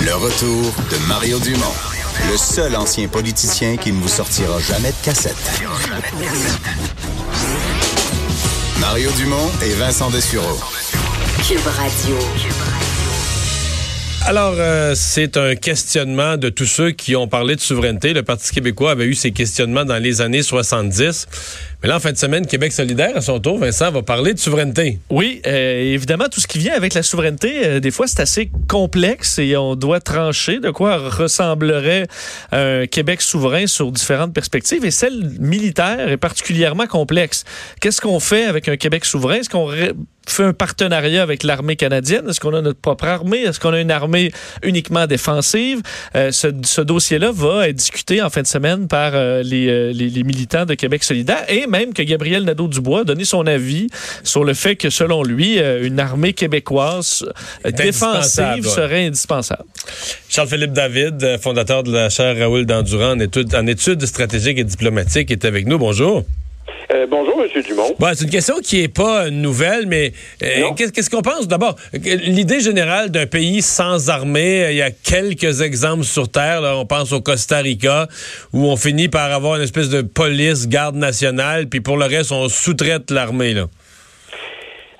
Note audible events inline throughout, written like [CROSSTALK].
Le retour de Mario Dumont, le seul ancien politicien qui ne vous sortira jamais de cassette. Mario Dumont et Vincent Dessureau. Cube Radio. Alors, euh, c'est un questionnement de tous ceux qui ont parlé de souveraineté. Le Parti québécois avait eu ces questionnements dans les années 70. Mais là, en fin de semaine, Québec solidaire, à son tour, Vincent, va parler de souveraineté. Oui, euh, évidemment, tout ce qui vient avec la souveraineté, euh, des fois, c'est assez complexe et on doit trancher de quoi ressemblerait un Québec souverain sur différentes perspectives. Et celle militaire est particulièrement complexe. Qu'est-ce qu'on fait avec un Québec souverain? Est-ce qu'on fait un partenariat avec l'armée canadienne? Est-ce qu'on a notre propre armée? Est-ce qu'on a une armée uniquement défensive? Euh, ce, dossier-là va être discuté en fin de semaine par les, les, les, militants de Québec solidaire et même que Gabriel Nadeau-Dubois a donné son avis sur le fait que, selon lui, une armée québécoise défensive serait indispensable. Charles-Philippe David, fondateur de la chaire Raoul Dandurand en études, en études stratégiques et diplomatiques, est avec nous. Bonjour. Euh, bonjour, M. Dumont. Bon, c'est une question qui est pas nouvelle, mais euh, qu'est-ce qu'on pense? D'abord? L'idée générale d'un pays sans armée, il y a quelques exemples sur Terre. Là, on pense au Costa Rica, où on finit par avoir une espèce de police, garde nationale, puis pour le reste, on sous-traite l'armée. là.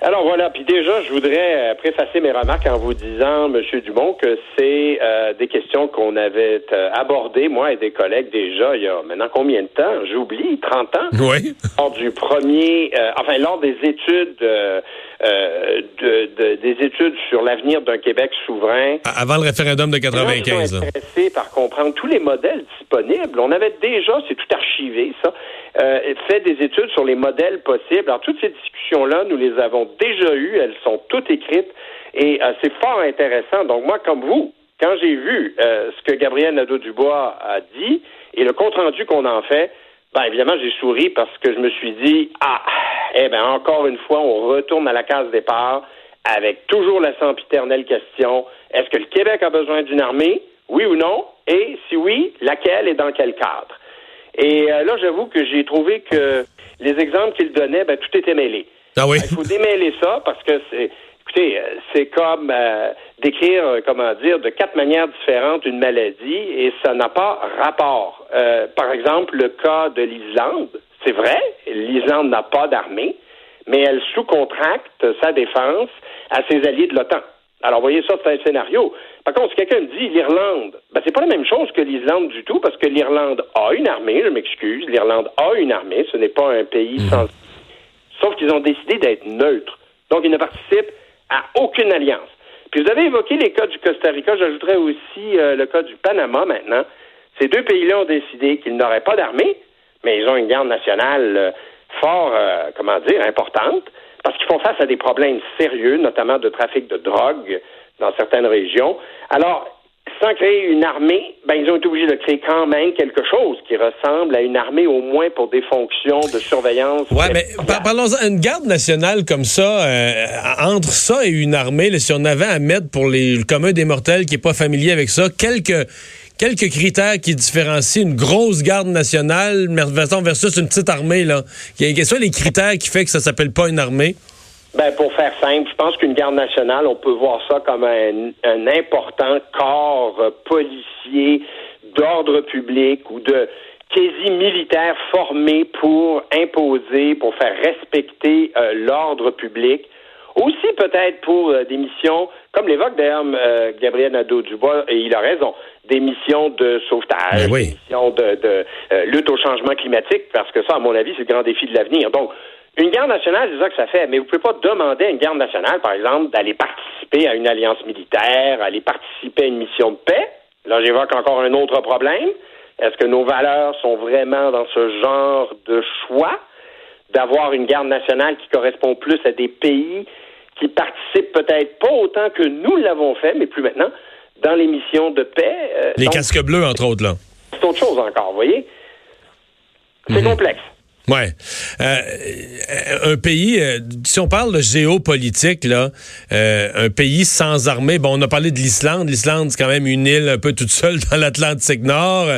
Alors voilà, puis déjà, je voudrais euh, préfacer mes remarques en vous disant, M. Dumont, que c'est euh, des questions qu'on avait euh, abordées, moi et des collègues, déjà il y a maintenant combien de temps? J'oublie, 30 ans? Oui. Lors du premier, euh, enfin, lors des études, euh, de, de, des études sur l'avenir d'un Québec souverain. Avant le référendum de 95. Sont intéressés par comprendre tous les modèles disponibles. On avait déjà, c'est tout archivé, ça, euh, fait des études sur les modèles possibles. Alors, toutes ces discussions-là, nous les avons déjà eues. Elles sont toutes écrites et euh, c'est fort intéressant. Donc, moi, comme vous, quand j'ai vu euh, ce que Gabriel Nadeau-Dubois a dit et le compte-rendu qu'on en fait, ben évidemment, j'ai souri parce que je me suis dit, ah, eh bien, encore une fois, on retourne à la case départ avec toujours la sempiternelle question, est-ce que le Québec a besoin d'une armée? Oui ou non? Et si oui, laquelle et dans quel cadre? Et euh, là, j'avoue que j'ai trouvé que les exemples qu'il donnait, ben, tout était mêlé. Ah oui? Il faut démêler ça parce que c'est, écoutez, euh, c'est comme euh, décrire, euh, comment dire, de quatre manières différentes une maladie et ça n'a pas rapport. Euh, par exemple, le cas de l'Islande, c'est vrai, l'Islande n'a pas d'armée, mais elle sous-contracte sa défense à ses alliés de l'OTAN. Alors, voyez ça, c'est un scénario. Par contre, si quelqu'un me dit l'Irlande, ben, c'est pas la même chose que l'Islande du tout, parce que l'Irlande a une armée, je m'excuse, l'Irlande a une armée, ce n'est pas un pays sans... Sauf qu'ils ont décidé d'être neutres. Donc, ils ne participent à aucune alliance. Puis vous avez évoqué les cas du Costa Rica, j'ajouterais aussi euh, le cas du Panama maintenant. Ces deux pays-là ont décidé qu'ils n'auraient pas d'armée, mais ils ont une garde nationale euh, fort, euh, comment dire, importante, parce qu'ils font face à des problèmes sérieux, notamment de trafic de drogue dans certaines régions. Alors, sans créer une armée, ben, ils ont été obligés de créer quand même quelque chose qui ressemble à une armée au moins pour des fonctions de surveillance. Ouais, mais par parlons-en. Une garde nationale comme ça, euh, entre ça et une armée, là, si on avait à mettre pour les, le commun des mortels qui est pas familier avec ça, quelques quelques critères qui différencient une grosse garde nationale versus une petite armée là. Quels sont les critères qui fait que ça s'appelle pas une armée? Ben, pour faire simple, je pense qu'une garde nationale, on peut voir ça comme un, un important corps policier d'ordre public ou de quasi-militaire formé pour imposer, pour faire respecter euh, l'ordre public. Aussi peut-être pour euh, des missions, comme l'évoque d'ailleurs euh, Gabriel Nadeau-Dubois, et il a raison, des missions de sauvetage, Ben oui. des missions de, de euh, lutte au changement climatique, parce que ça, à mon avis, c'est le grand défi de l'avenir. Donc, une garde nationale, c'est ça que ça fait. Mais vous pouvez pas demander à une garde nationale, par exemple, d'aller participer à une alliance militaire, aller participer à une mission de paix. Là, j'évoque encore un autre problème. Est-ce que nos valeurs sont vraiment dans ce genre de choix? D'avoir une garde nationale qui correspond plus à des pays qui participent peut-être pas autant que nous l'avons fait, mais plus maintenant, dans les missions de paix. Euh, Les donc, casques bleus, entre autres, là. C'est autre chose encore, vous voyez? C'est Mhm. complexe. Ouais. Euh, un pays, euh, si on parle de géopolitique, là, euh, un pays sans armée, bon, on a parlé de l'Islande. L'Islande, c'est quand même une île un peu toute seule dans l'Atlantique Nord.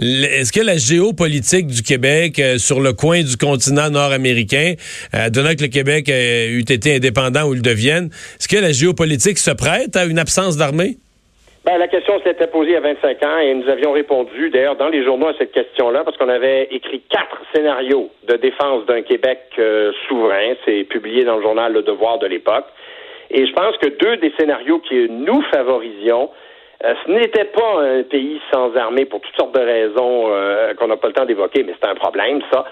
Est-ce que la géopolitique du Québec euh, sur le coin du continent nord-américain, euh, donnant que le Québec eût été indépendant ou le devienne, est-ce que la géopolitique se prête à une absence d'armée? Ben, la question s'était posée a 25 ans et nous avions répondu d'ailleurs dans les journaux à cette question-là parce qu'on avait écrit quatre scénarios de défense d'un Québec euh, souverain. C'est publié dans le journal Le Devoir de l'époque. Et je pense que deux des scénarios que nous favorisions, euh, ce n'était pas un pays sans armée pour toutes sortes de raisons euh, qu'on n'a pas le temps d'évoquer, mais c'est un problème, ça.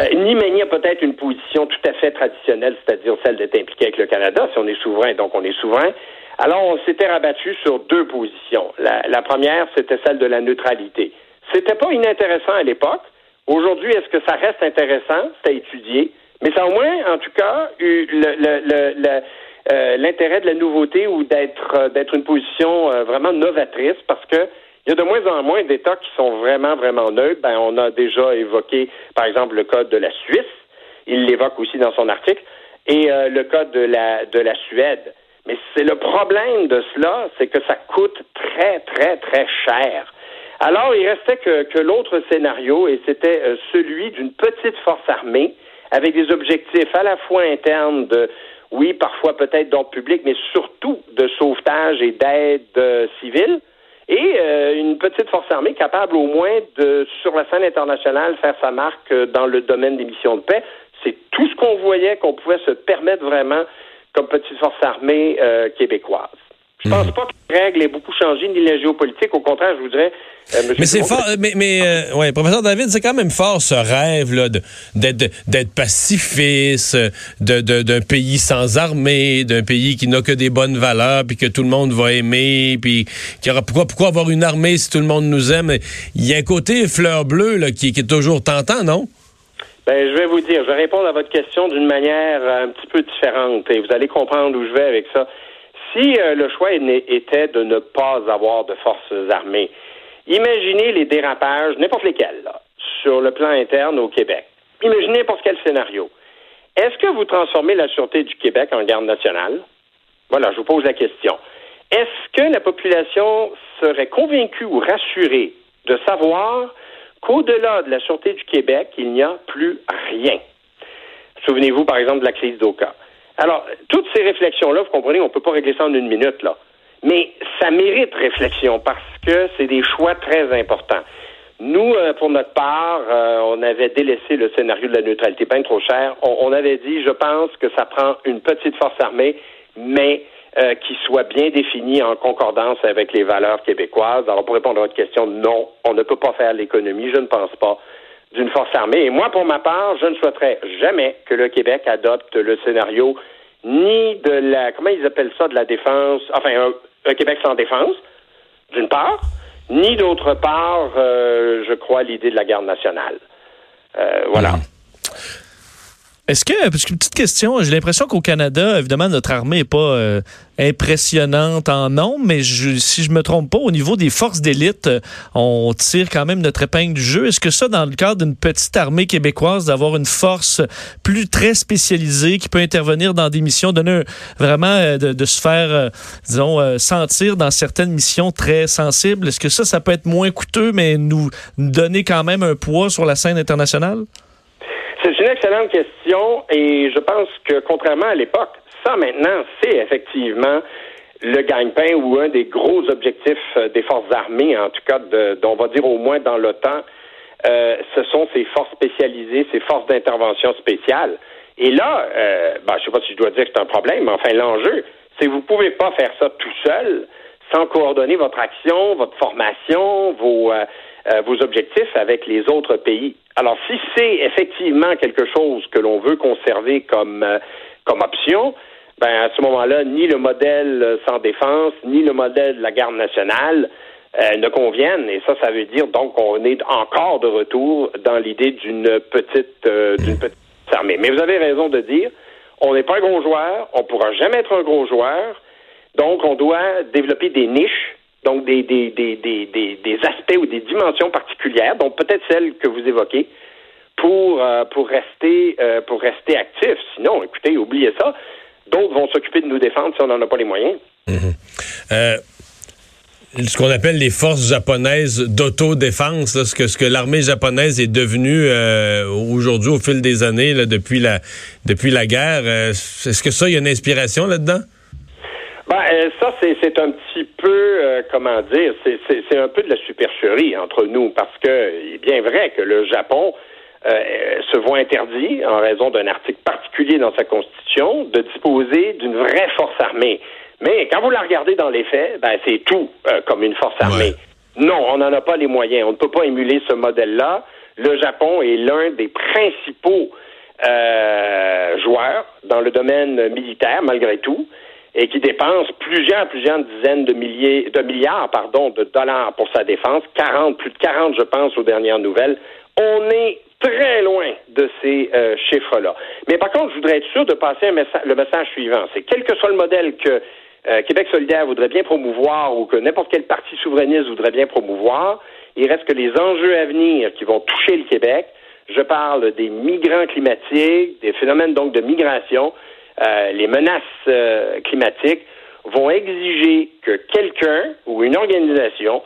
Euh, ni maintenir peut-être une position tout à fait traditionnelle, c'est-à-dire celle d'être impliqué avec le Canada, si on est souverain, donc on est souverain. Alors, on s'était rabattu sur deux positions. La, première, c'était celle de la neutralité. C'était pas inintéressant à l'époque. Aujourd'hui, est-ce que ça reste intéressant? C'est à étudier. Mais ça a au moins, en tout cas, eu euh, l'intérêt de la nouveauté ou d'être euh, une position euh, vraiment novatrice parce que il y a de moins en moins d'États qui sont vraiment, vraiment neutres. Ben, on a déjà évoqué, par exemple, le code de la Suisse. Il l'évoque aussi dans son article. Et le code de la, de la Suède. Mais c'est le problème de cela, c'est que ça coûte très, très, très cher. Alors, il restait que, l'autre scénario, et c'était euh, celui d'une petite force armée avec des objectifs à la fois internes de, oui, parfois peut-être d'ordre public, mais surtout de sauvetage et d'aide euh, civile, et euh, une petite force armée capable au moins de, sur la scène internationale, faire sa marque dans le domaine des missions de paix. C'est tout ce qu'on voyait qu'on pouvait se permettre vraiment comme petite force armée euh, québécoise. Je pense pas que les règles aient beaucoup changé, ni la géopolitique. Au contraire, je voudrais... euh, Mais c'est fort, euh, mais, mais euh, ouais, professeur David, c'est quand même fort ce rêve là d'être pacifiste, de- de- d'un pays sans armée, d'un pays qui n'a que des bonnes valeurs, puis que tout le monde va aimer, puis qu'il y aura pourquoi pourquoi avoir une armée si tout le monde nous aime? Il y a un côté fleur bleue là qui, qui est toujours tentant, non? Ben, je vais vous dire, je vais répondre à votre question d'une manière euh, un petit peu différente et vous allez comprendre où je vais avec ça. Si euh, le choix était de ne pas avoir de forces armées, imaginez les dérapages, n'importe lesquels, là, sur le plan interne au Québec. Imaginez n'importe quel scénario. Est-ce que vous transformez la Sûreté du Québec en garde nationale? Voilà, je vous pose la question. Est-ce que la population serait convaincue ou rassurée de savoir qu'au-delà de la Sûreté du Québec, il n'y a plus rien? Souvenez-vous, par exemple, de la crise d'Oka. Alors, toutes ces réflexions-là, vous comprenez, on ne peut pas régler ça en une minute, là. Mais ça mérite réflexion parce que c'est des choix très importants. Nous, euh, pour notre part, euh, on avait délaissé le scénario de la neutralité bien trop cher. On, on avait dit, je pense que ça prend une petite force armée, mais euh, qui soit bien définie en concordance avec les valeurs québécoises. Alors, pour répondre à votre question, non, on ne peut pas faire l'économie, je ne pense pas, d'une force armée. Et moi, pour ma part, je ne souhaiterais jamais que le Québec adopte le scénario ni de la, comment ils appellent ça, de la défense, enfin, un, Québec sans défense, d'une part, ni d'autre part, euh, je crois, l'idée de la garde nationale. Euh, voilà. Est-ce que, parce qu'une petite question, j'ai l'impression qu'au Canada, évidemment, notre armée n'est pas euh, impressionnante en nombre, mais je, si je me trompe pas, au niveau des forces d'élite, euh, on tire quand même notre épingle du jeu. Est-ce que ça, dans le cadre d'une petite armée québécoise, d'avoir une force plus très spécialisée qui peut intervenir dans des missions, donner un- vraiment euh, de, de se faire, euh, disons, euh, sentir dans certaines missions très sensibles, est-ce que ça, ça peut être moins coûteux, mais nous, nous donner quand même un poids sur la scène internationale? C'est une excellente question et je pense que contrairement à l'époque, ça maintenant, c'est effectivement le gagne-pain ou un des gros objectifs euh, des forces armées, en tout cas, de, on va dire au moins dans l'OTAN, euh, ce sont ces forces spécialisées, ces forces d'intervention spéciales. Et là, euh, ben, je ne sais pas si je dois dire que c'est un problème, mais enfin, l'enjeu, c'est que vous ne pouvez pas faire ça tout seul sans coordonner votre action, votre formation, vos, euh, vos objectifs avec les autres pays. Alors, si c'est effectivement quelque chose que l'on veut conserver comme, euh, comme option, ben, à ce moment-là, ni le modèle euh, sans défense, ni le modèle de la garde nationale euh, ne conviennent. Et ça, ça veut dire donc qu'on est encore de retour dans l'idée d'une petite, d'une petite armée. Mais vous avez raison de dire, on n'est pas un gros joueur, on ne pourra jamais être un gros joueur, donc on doit développer des niches donc des, des, des, des, aspects ou des dimensions particulières, donc peut-être celles que vous évoquez, pour, euh, pour, rester, euh, pour rester actifs. Sinon, écoutez, oubliez ça. D'autres vont s'occuper de nous défendre si on n'en a pas les moyens. Euh, ce qu'on appelle les forces japonaises d'autodéfense, ce que, ce que l'armée japonaise est devenue aujourd'hui au fil des années, depuis, la, depuis la guerre. Est-ce que ça, il y a une inspiration là-dedans? Ben, euh, ça, c'est, c'est un petit peu, euh, comment dire, c'est, c'est, c'est un peu de la supercherie entre nous, parce que il est bien vrai que le Japon euh, se voit interdit, en raison d'un article particulier dans sa constitution, de disposer d'une vraie force armée. Mais quand vous la regardez dans les faits, ben, c'est tout euh, comme une force armée. Non, on n'en a pas les moyens. On ne peut pas émuler ce modèle-là. Le Japon est l'un des principaux euh, joueurs dans le domaine militaire, malgré tout, et qui dépense plusieurs, plusieurs dizaines de milliers, de milliards, pardon, de dollars pour sa défense, 40, plus de 40, je pense, aux dernières nouvelles. On est très loin de ces euh, chiffres-là. Mais par contre, je voudrais être sûr de passer le message suivant. C'est quel que soit le modèle que euh, Québec solidaire voudrait bien promouvoir ou que n'importe quel parti souverainiste voudrait bien promouvoir, il reste que les enjeux à venir qui vont toucher le Québec, je parle des migrants climatiques, des phénomènes donc de migration, euh, les menaces euh, climatiques, vont exiger que quelqu'un ou une organisation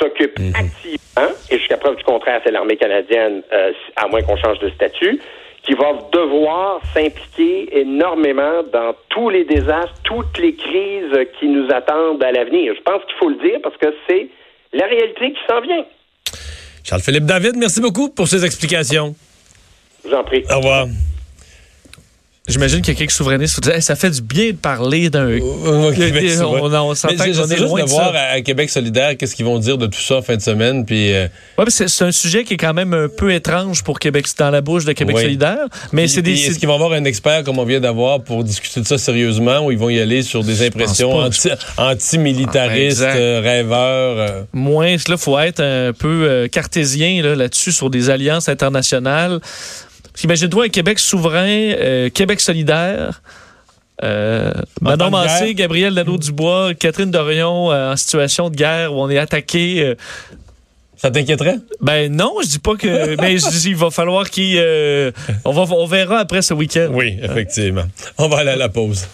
s'occupe activement, et jusqu'à preuve du contraire, c'est l'armée canadienne, euh, à moins qu'on change de statut, qui va devoir s'impliquer énormément dans tous les désastres, toutes les crises qui nous attendent à l'avenir. Je pense qu'il faut le dire parce que c'est la réalité qui s'en vient. Charles-Philippe David, merci beaucoup pour ces explications. Je vous en prie. Au revoir. J'imagine qu'il y a quelques souverainistes qui disent Hey, ça fait du bien de parler d'un. [LAUGHS] Vrai. on, on s'entend qu'on est juste loin de de voir ça. à, Québec solidaire qu'est-ce qu'ils vont dire de tout ça en fin de semaine. Puis, euh, Ouais, c'est un sujet qui est quand même un peu étrange pour Québec, dans la bouche de Québec Oui. solidaire. Mais c'est des. Est-ce qu'ils vont avoir un expert comme on vient d'avoir pour discuter de ça sérieusement ou ils vont y aller sur des impressions anti- anti-militaristes, Ah, euh, rêveurs? euh? moins, là, faut être un peu euh, cartésien là, là-dessus sur des alliances internationales. Parce qu'Imagine-toi un Québec souverain, euh, Québec solidaire. Euh, de Massé. Gabriel Lano-Dubois, Catherine Dorion euh, en situation de guerre où on est attaqué. Ça t'inquiéterait? ben non, je dis pas que. mais je dis il va falloir qu'il. on, va, on verra après ce week-end. Oui, effectivement. On va aller à la pause.